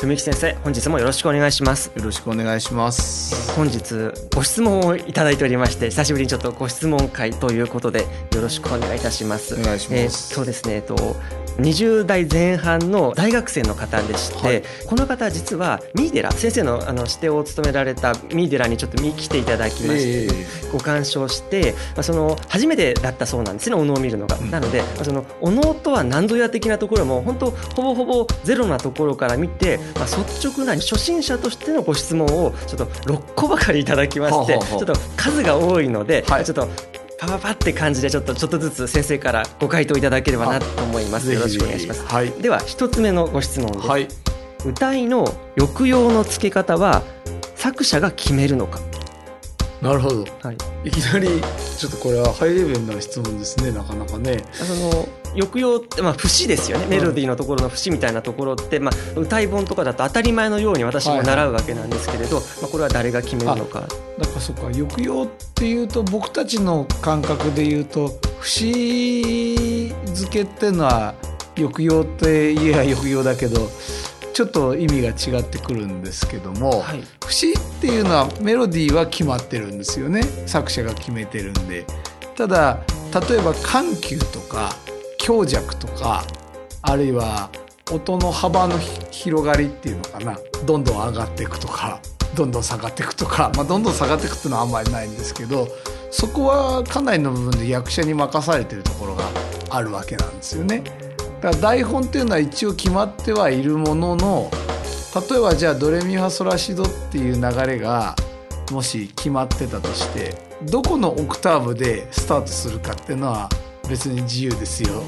文幸先生本日もよろしくお願いします。よろしくお願いします。本日ご質問をいただいておりまして久しぶりにちょっとご質問会ということでよろしくお願いいたします。お願いします、えー、そうですねえっと20代前半の大学生の方でして、はい、この方実は三井寺先生のあの指定を務められた三井寺にちょっと見来ていただきまして、えー、ご鑑賞して、まあ、その初めてだったそうなんですねお能を見るのが。うん、なので、まあ、そのお能とは何ぞや的なところも本当ほぼほぼゼロなところから見て、まあ、率直な初心者としてのご質問をちょっと6個ばかりいただきまして、ちょっと数が多いので、はい、ちょっとパパパって感じでちょっとちょっとずつ先生からご回答いただければなと思います。よろしくお願いします、はい、では一つ目のご質問です、はい、歌いの抑揚の付け方は作者が決めるのか。なるほど、はい、いきなりちょっとこれはハイレベルな質問ですねなかなかね。あの抑揚って、まあ、節ですよね、メロディーのところの節みたいなところって、まあ、歌い本とかだと当たり前のように私も習うわけなんですけれど、はいまあ、これは誰が決めるのか。だからそっか抑揚っていうと僕たちの感覚で言うと節付けっていうのは抑揚って言えば抑揚だけどちょっと意味が違ってくるんですけども、はい、節っていうのはメロディーは決まってるんですよね。作者が決めてるんで。ただ例えば緩急とか強弱とかあるいは音の幅の広がりっていうのかなどんどん上がっていくとかどんどん下がっていくとか、まあ、どんどん下がっていくっていうのはあんまりないんですけどそこはかなりの部分で役者に任されてるところがあるわけなんですよね。だから台本っていうのは一応決まってはいるものの例えばじゃあドレミファソラシドっていう流れがもし決まってたとしてどこのオクターブでスタートするかっていうのは別に自由ですよ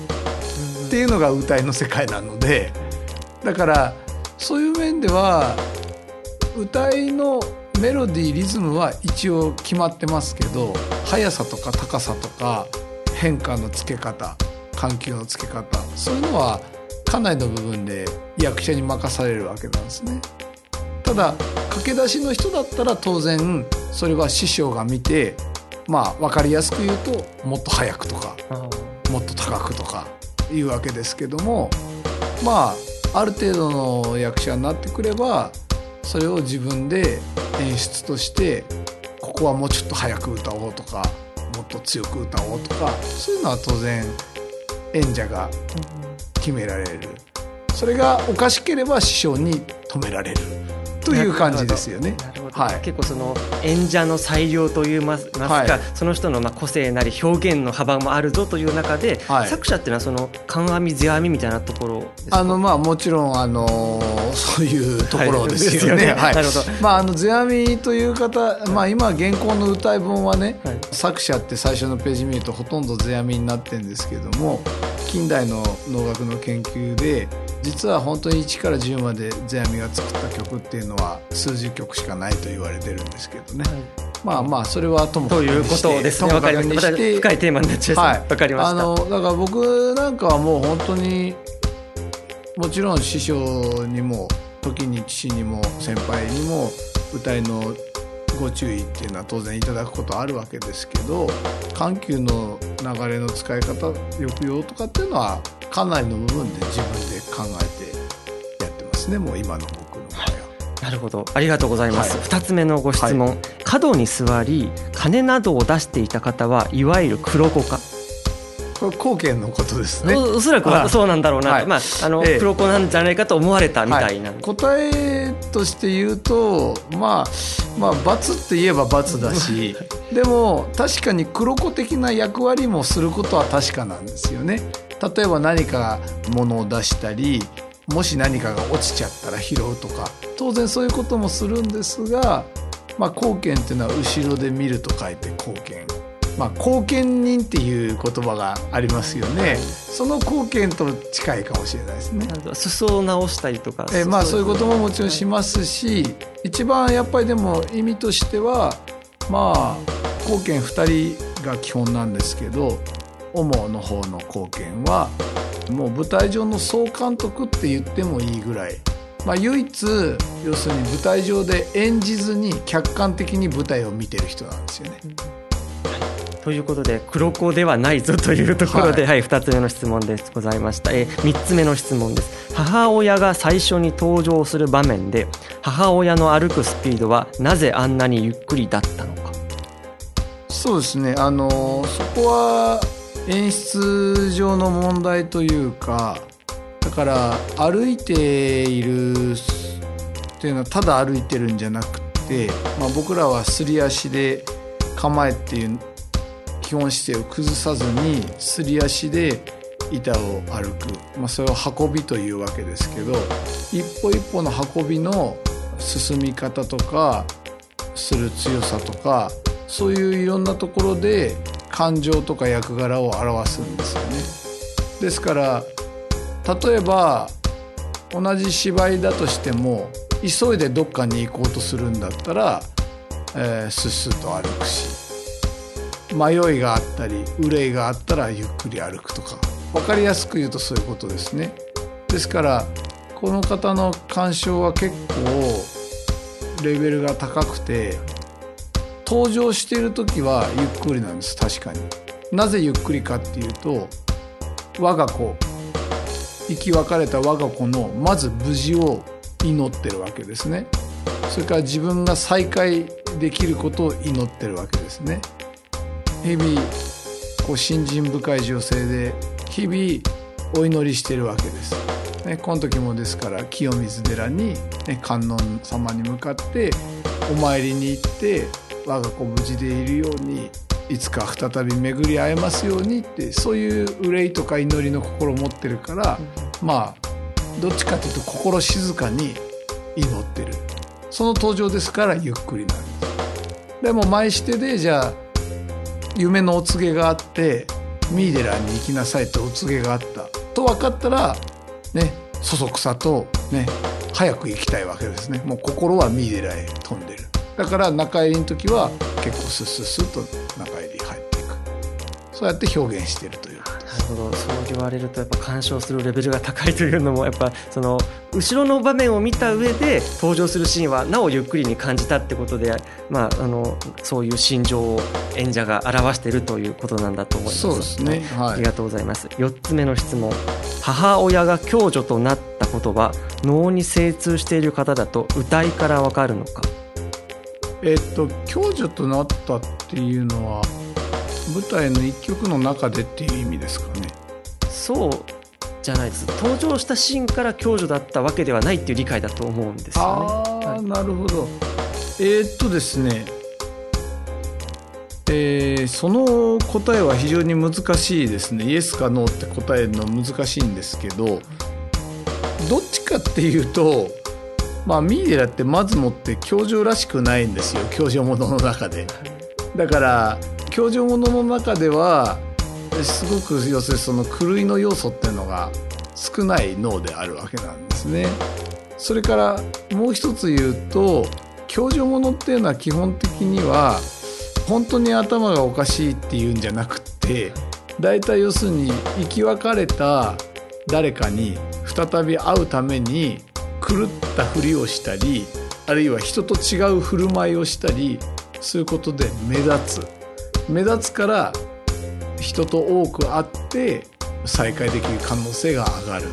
っていうのが歌いの世界なのでだからそういう面では歌いのメロディーリズムは一応決まってますけど速さとか高さとか変化のつけ方緩急のつけ方そういうのはかなりの部分で役者に任されるわけなんですね。ただ駆け出しの人だったら当然それは師匠が見てまあ分かりやすく言うともっと速くとかもっと高くとかいうわけですけどもまあある程度の役者になってくればそれを自分で演出としてここはもうちょっと早く歌おうとかもっと強く歌おうとかそういうのは当然演者が決められる。それがおかしければ師匠に止められるという感じですよね。はい、結構その演者の裁量といいますか、はい、その人のまあ個性なり表現の幅もあるぞという中で、はい、作者っていうのはその勘編み世編みみたいなところあのまあもちろんあのそういうところですよね。はい、なるほど。まああの世編みという方、まあ今現行の歌い本はね、作者って最初のページ見るとほとんど世編みになってるんですけども、近代の能楽の研究で実は本当に1から10まで世阿弥が作った曲っていうのは数十曲しかないと言われてるんですけどね、はい、まあまあそれはともかくということですね分かりました。深いテーマになっちゃいます、はい、分かりました。あのだから僕なんかはもう本当にもちろん師匠にも時に父にも先輩にも歌いのご注意っていうのは当然いただくことあるわけですけど緩急の流れの使い方抑揚とかっていうのはかなりの部分で自分で考えてやってますねもう今の僕の場合は。なるほど。ありがとうございます、はい、つ目のご質問、はい、角に座り金などを出していた方はいわゆる黒子か。これ貢献のことですね。おおそらくはそうなんだろうな、はい。まああの、ええ。黒子なんじゃないかと思われたみたいな、はい。答えとして言うとまあまあ罰って言えば罰だし でも確かに黒子的な役割もすることは確かなんですよね。例えば何か物を出したりもし何かが落ちちゃったら拾うとか当然そういうこともするんですが、まあ、貢献っていうのは後ろで見ると書いて貢献。まあ、貢献人っていう言葉がありますよね。その貢献と近いかもしれないですね。裾を直したりとかえーまあそういうことももちろんしますし一番やっぱりでも意味としてはまあ貢献2人が基本なんですけど主の方の貢献はもう舞台上の総監督って言ってもいいぐらい、まあ、唯一要するに舞台上で演じずに客観的に舞台を見てる人なんですよね。ということで黒子ではないぞというところで、ははいい2つ目の質問です。ございました、えー、3つ目の質問です。母親が最初に登場する場面で母親の歩くスピードはなぜあんなにゆっくりだったのか。そうですね。あのそこは演出上の問題というかだから歩いているっていうのはただ歩いてるんじゃなくて、まあ、僕らはすり足で構えっていう基本姿勢を崩さずにすり足で板を歩く、まあ、それを運びというわけですけど一歩一歩の運びの進み方とかする強さとかそういういろんなところで感情とか役柄を表すんですよね。ですから例えば同じ芝居だとしても急いでどっかに行こうとするんだったら、えー、スッスッと歩くし迷いがあったり憂いがあったらゆっくり歩くとか分かりやすく言うとそういうことですね。ですからこの方の鑑賞は結構レベルが高くて登場している時はゆっくりなんです確かに。なぜゆっくりかっていうと我が子生き別れた我が子のまず無事を祈ってるわけですね。それから自分が再会できることを祈ってるわけですね。日々こう信心深い女性で日々お祈りしてるわけです。ね、この時もですから清水寺に、ね、観音様に向かってお参りに行って我が子無事でいるようにいつか再び巡り会えますようにってそういう憂いとか祈りの心を持ってるから、まあどっちかというと心静かに祈ってる。その登場ですからゆっくりなんでも前してでじゃあ夢のお告げがあってミーデラーに行きなさいとお告げがあった。と分かったらねそそくさとね早く行きたいわけですね。もう心はミーデラへ飛んでるだから中入りの時は結構スッスッスッと中入り入っていく。そうやって表現しているという。なるほど。そう言われるとやっぱ鑑賞するレベルが高いというのもやっぱその後ろの場面を見た上で登場するシーンはなおゆっくりに感じたってことで、まあ、あのそういう心情を演者が表しているということなんだと思います。そうですね。はい。ありがとうございます。4つ目の質問。母親が共助となったことは脳に精通している方だと歌いからわかるのかえっと共助となったっていうのは舞台の一曲の中でっていう意味ですかね。そうじゃないです。登場したシーンから共助だったわけではないっていう理解だと思うんですよね。ああ、はい。なるほど。えーっとですね。えーその答えは非常に難しいですね。イエスかノーって答えるの難しいんですけどどっちかっていうとまあミイラってまずもって教場らしくないんですよ教場ものの中でだから教場ものの中ではすごく要するにその狂いの要素っていうのが少ない脳であるわけなんですね。それからもう一つ言うと教場ものっていうのは基本的には本当に頭がおかしいっていうんじゃなくって大体要するに生き別れた誰かに再び会うために狂ったふりをしたりあるいは人と違う振る舞いをしたりそういうことで目立つ。目立つから人と多く会って再会できる可能性が上がる、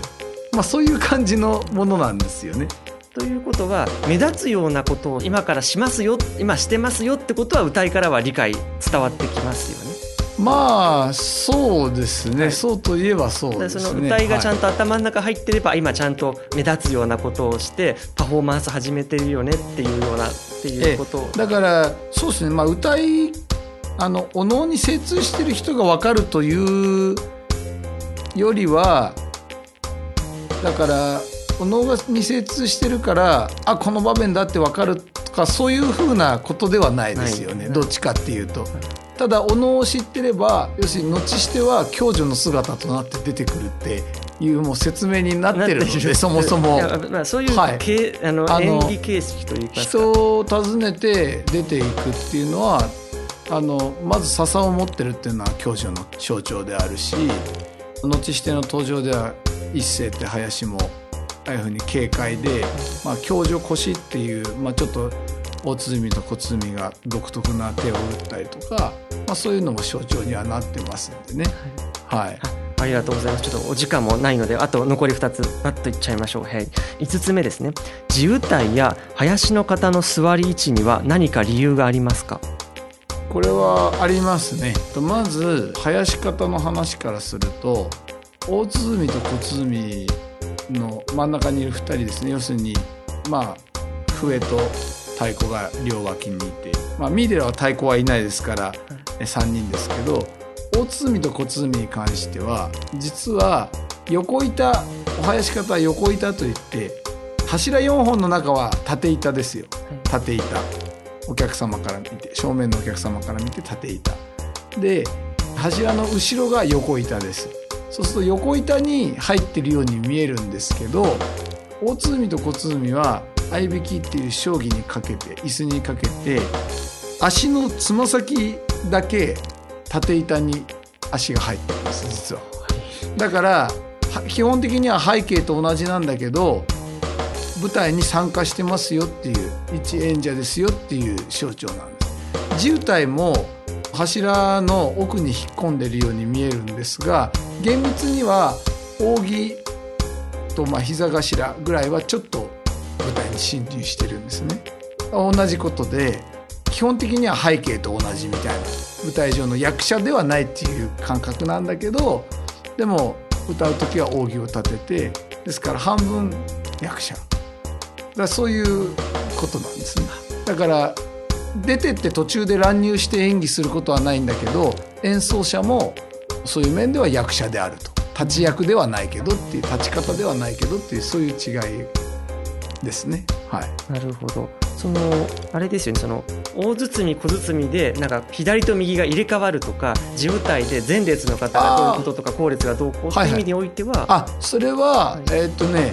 まあ、そういう感じのものなんですよね。ということは目立つようなことを今からしますよ今してますよってことは歌いからは理解伝わってきますよね。まあそうですね、はい。そうといえばそうですね。その歌いがちゃんと、と頭の中入ってれば、今ちゃんと目立つようなことをしてパフォーマンス始めてるよねっていうようなっていうことを、だからそうですね。まあ歌いあのお能に精通してる人が分かるというよりはだからお能に精通してるからあこの場面だって分かるとかそういうふうなことではないですよね、ないどっちかっていうと。ただお能を知ってれば要するに後しては共助の姿となって出てくるっていうもう説明になってるのでそもそも。まあ、そういう、はい。けあの演技形式といいますか。人を訪ねて出ていくっていうのはあのまず笹を持ってるっていうのは共助の象徴であるし後しての登場では一世って林もああいうふうに軽快で、まあ、共助腰っていう、まあ、ちょっと大鼓と小鼓が独特な手を打ったりとか、まあ、そういうのも象徴にはなってますんでね。はい、ありがとうございます。ちょっとお時間もないので、あと残り2つ、パッといっちゃいましょう。はい。5つ目ですね。地歌いや林の方の座り位置には何か理由がありますか？これはありますねまず林方の話からすると大鼓と小鼓の真ん中にいる2人ですね要するにまあ笛と太鼓が両脇にいて、まあ、ミーデラは太鼓はいないですからえ3人ですけど大鼓と小鼓に関しては実は横板お囃子方は横板といって柱4本の中は縦板ですよ。縦板。お客様から見て正面のお客様から見て縦板。で柱の後ろが横板です。そうすると横板に入ってるように見えるんですけど大鼓と小鼓は合いびきっていう将棋にかけて椅子にかけて足のつま先だけ縦板に足が入ってるんです実は。だから基本的には背景と同じなんだけど舞台に参加してますよっていう一演者ですよっていう象徴なんです。地歌いも柱の奥に引っ込んでるように見えるんですが厳密には扇とまあ膝頭ぐらいはちょっと舞台に侵入してるんですね。同じことで基本的には背景と同じみたいな舞台上の役者ではないっていう感覚なんだけどでも歌う時は扇を立ててですから半分役者。だからそういうことなんですね。だから出てって途中で乱入して演技することはないんだけど演奏者もそういう面では役者であると。立ち役ではないけどっていう立ち方ではないけどっていうそういう違いですねはいなるほど。そのあれですよね。その大包小包でなんか左と右が入れ替わるとか、地舞台で前列の方がどういうこととか後列がどうこうっていう意味においては、あそれは、はいえーっとね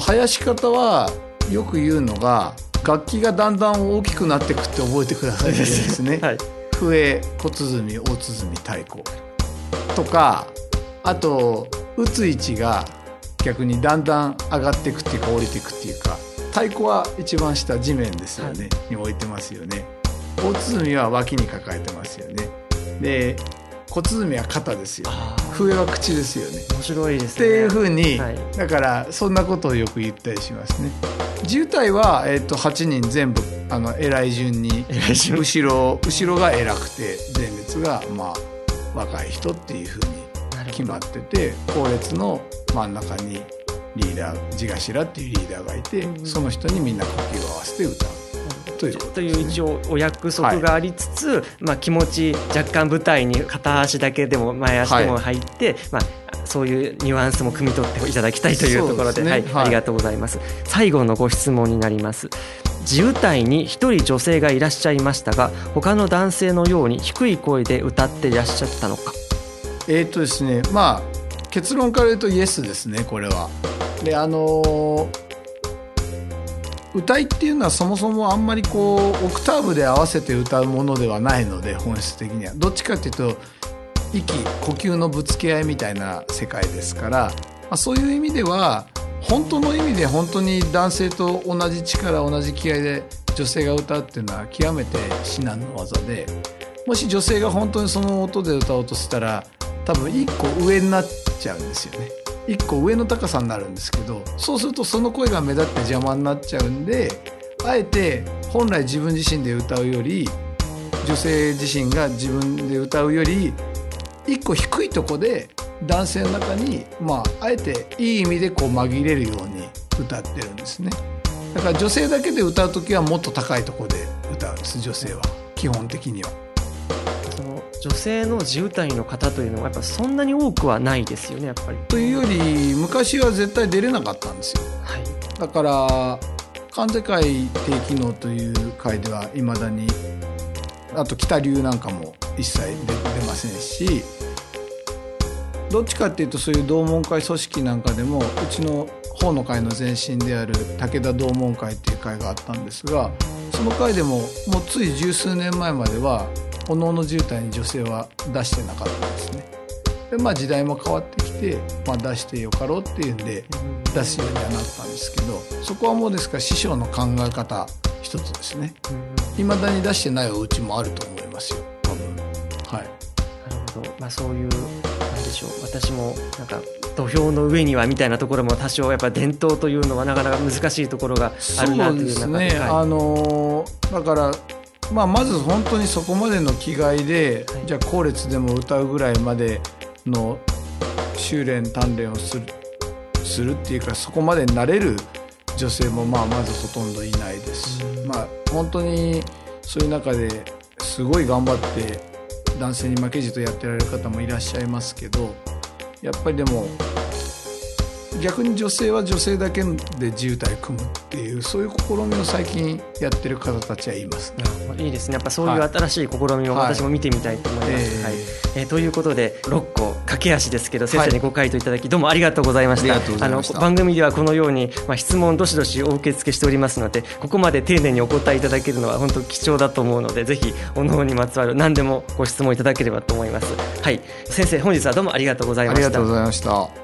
囃子方はよく言うのが楽器がだんだん大きくなっていくって覚えてくださいですね。はい。笛小鼓大鼓太鼓とかあと打つ位置が逆にだんだん上がっていくっていうか降りていくっていうか太鼓は一番下地面ですよね、に置いてますよね。大鼓は脇に抱えてますよね。で小鼓は肩ですよあ笛は口ですよね。面白いですね。っていうふうに、はい。だからそんなことをよく言ったりしますね。渋滞は、えっと8人全部あの偉い順に後ろ後ろが偉くて前列がまあ若い人っていうふうに決まってて後列の真ん中にリーダー地頭っていうリーダーがいて、うん。その人にみんな呼吸を合わせて歌う。というこという一応お約束がありつつ、まあ、気持ち若干舞台に片足だけでも前足でも入って、まあ、そういうニュアンスも汲み取っていただきたいというところでね。はいはい。ありがとうございます。最後のご質問になります。地歌いに一人女性がいらっしゃいましたが他の男性のように低い声で歌っていらっしゃったのかえーっとですねまあ結論から言うとイエスですねこれは。であのー歌いっていうのはそもそもあんまりこうオクターブで合わせて歌うものではないので本質的にはどっちかっていうと息呼吸のぶつけ合いみたいな世界ですから、まあ、そういう意味では本当の意味で本当に男性と同じ力同じ気合で女性が歌うっていうのは極めて至難の技でもし女性が本当にその音で歌おうとしたら多分一個上になっちゃうんですよね。一個上の高さになるんですけどそうするとその声が目立って邪魔になっちゃうんであえて本来自分自身で歌うより女性自身が自分で歌うより一個低いとこで男性の中に、まあ、あえていい意味でこう紛れるように歌ってるんですね。だから女性だけで歌う時はもっと高いとこで歌うんです女性は。基本的には。女性の地歌いの方というのはやっぱそんなに多くはないですよねやっぱり。というより昔は絶対出れなかったんですよ。はい。だから関西会低機能という会ではいまだにあと北流なんかも一切出出ませんしどっちかっていうとそういう同門会組織なんかでもうちの法の会の前身である武田同門会っていう会があったんですがその会でももうつい十数年前まではおのおの渋滞に女性は出してなかったんですね。でまあ時代も変わってきて、まあ、出してよかろうっていうんで出すようにはなったんですけどそこはもうですから師匠の考え方一つですね。いまだに出してないお家もあると思いますよ。多分。はい。なるほど、まあ、そういうなんでしょう。私もなんか土俵の上にはみたいなところも多少やっぱ伝統というのはなかなか難しいところがあるなというそう中ですね、はい。あのーだからまあまず本当にそこまでの気概で、はい。じゃあ後列でも歌うぐらいまでの修練鍛錬をするするっていうかそこまでなれる女性もまあまずほとんどいないです。し、まあ本当にそういう中ですごい頑張って男性に負けじとやってられる方もいらっしゃいますけどやっぱりでも逆に女性は女性だけで自由体組むっていうそういう試みを最近やってる方たちはいますね。あいいですね。やっぱそういうはい。新しい試みを私も見てみたいと思います、ええはい。えーということで6個駆け足ですけど先生にご回答いただきどうもありがとうございました。ありがとうございました。あの番組ではこのように、まあ、質問どしどしお受け付けしておりますのでここまで丁寧にお答えいただけるのは本当貴重だと思うのでぜひおのおにまつわる何でもご質問いただければと思います。はい。先生本日はどうもありがとうございました。ありがとうございました。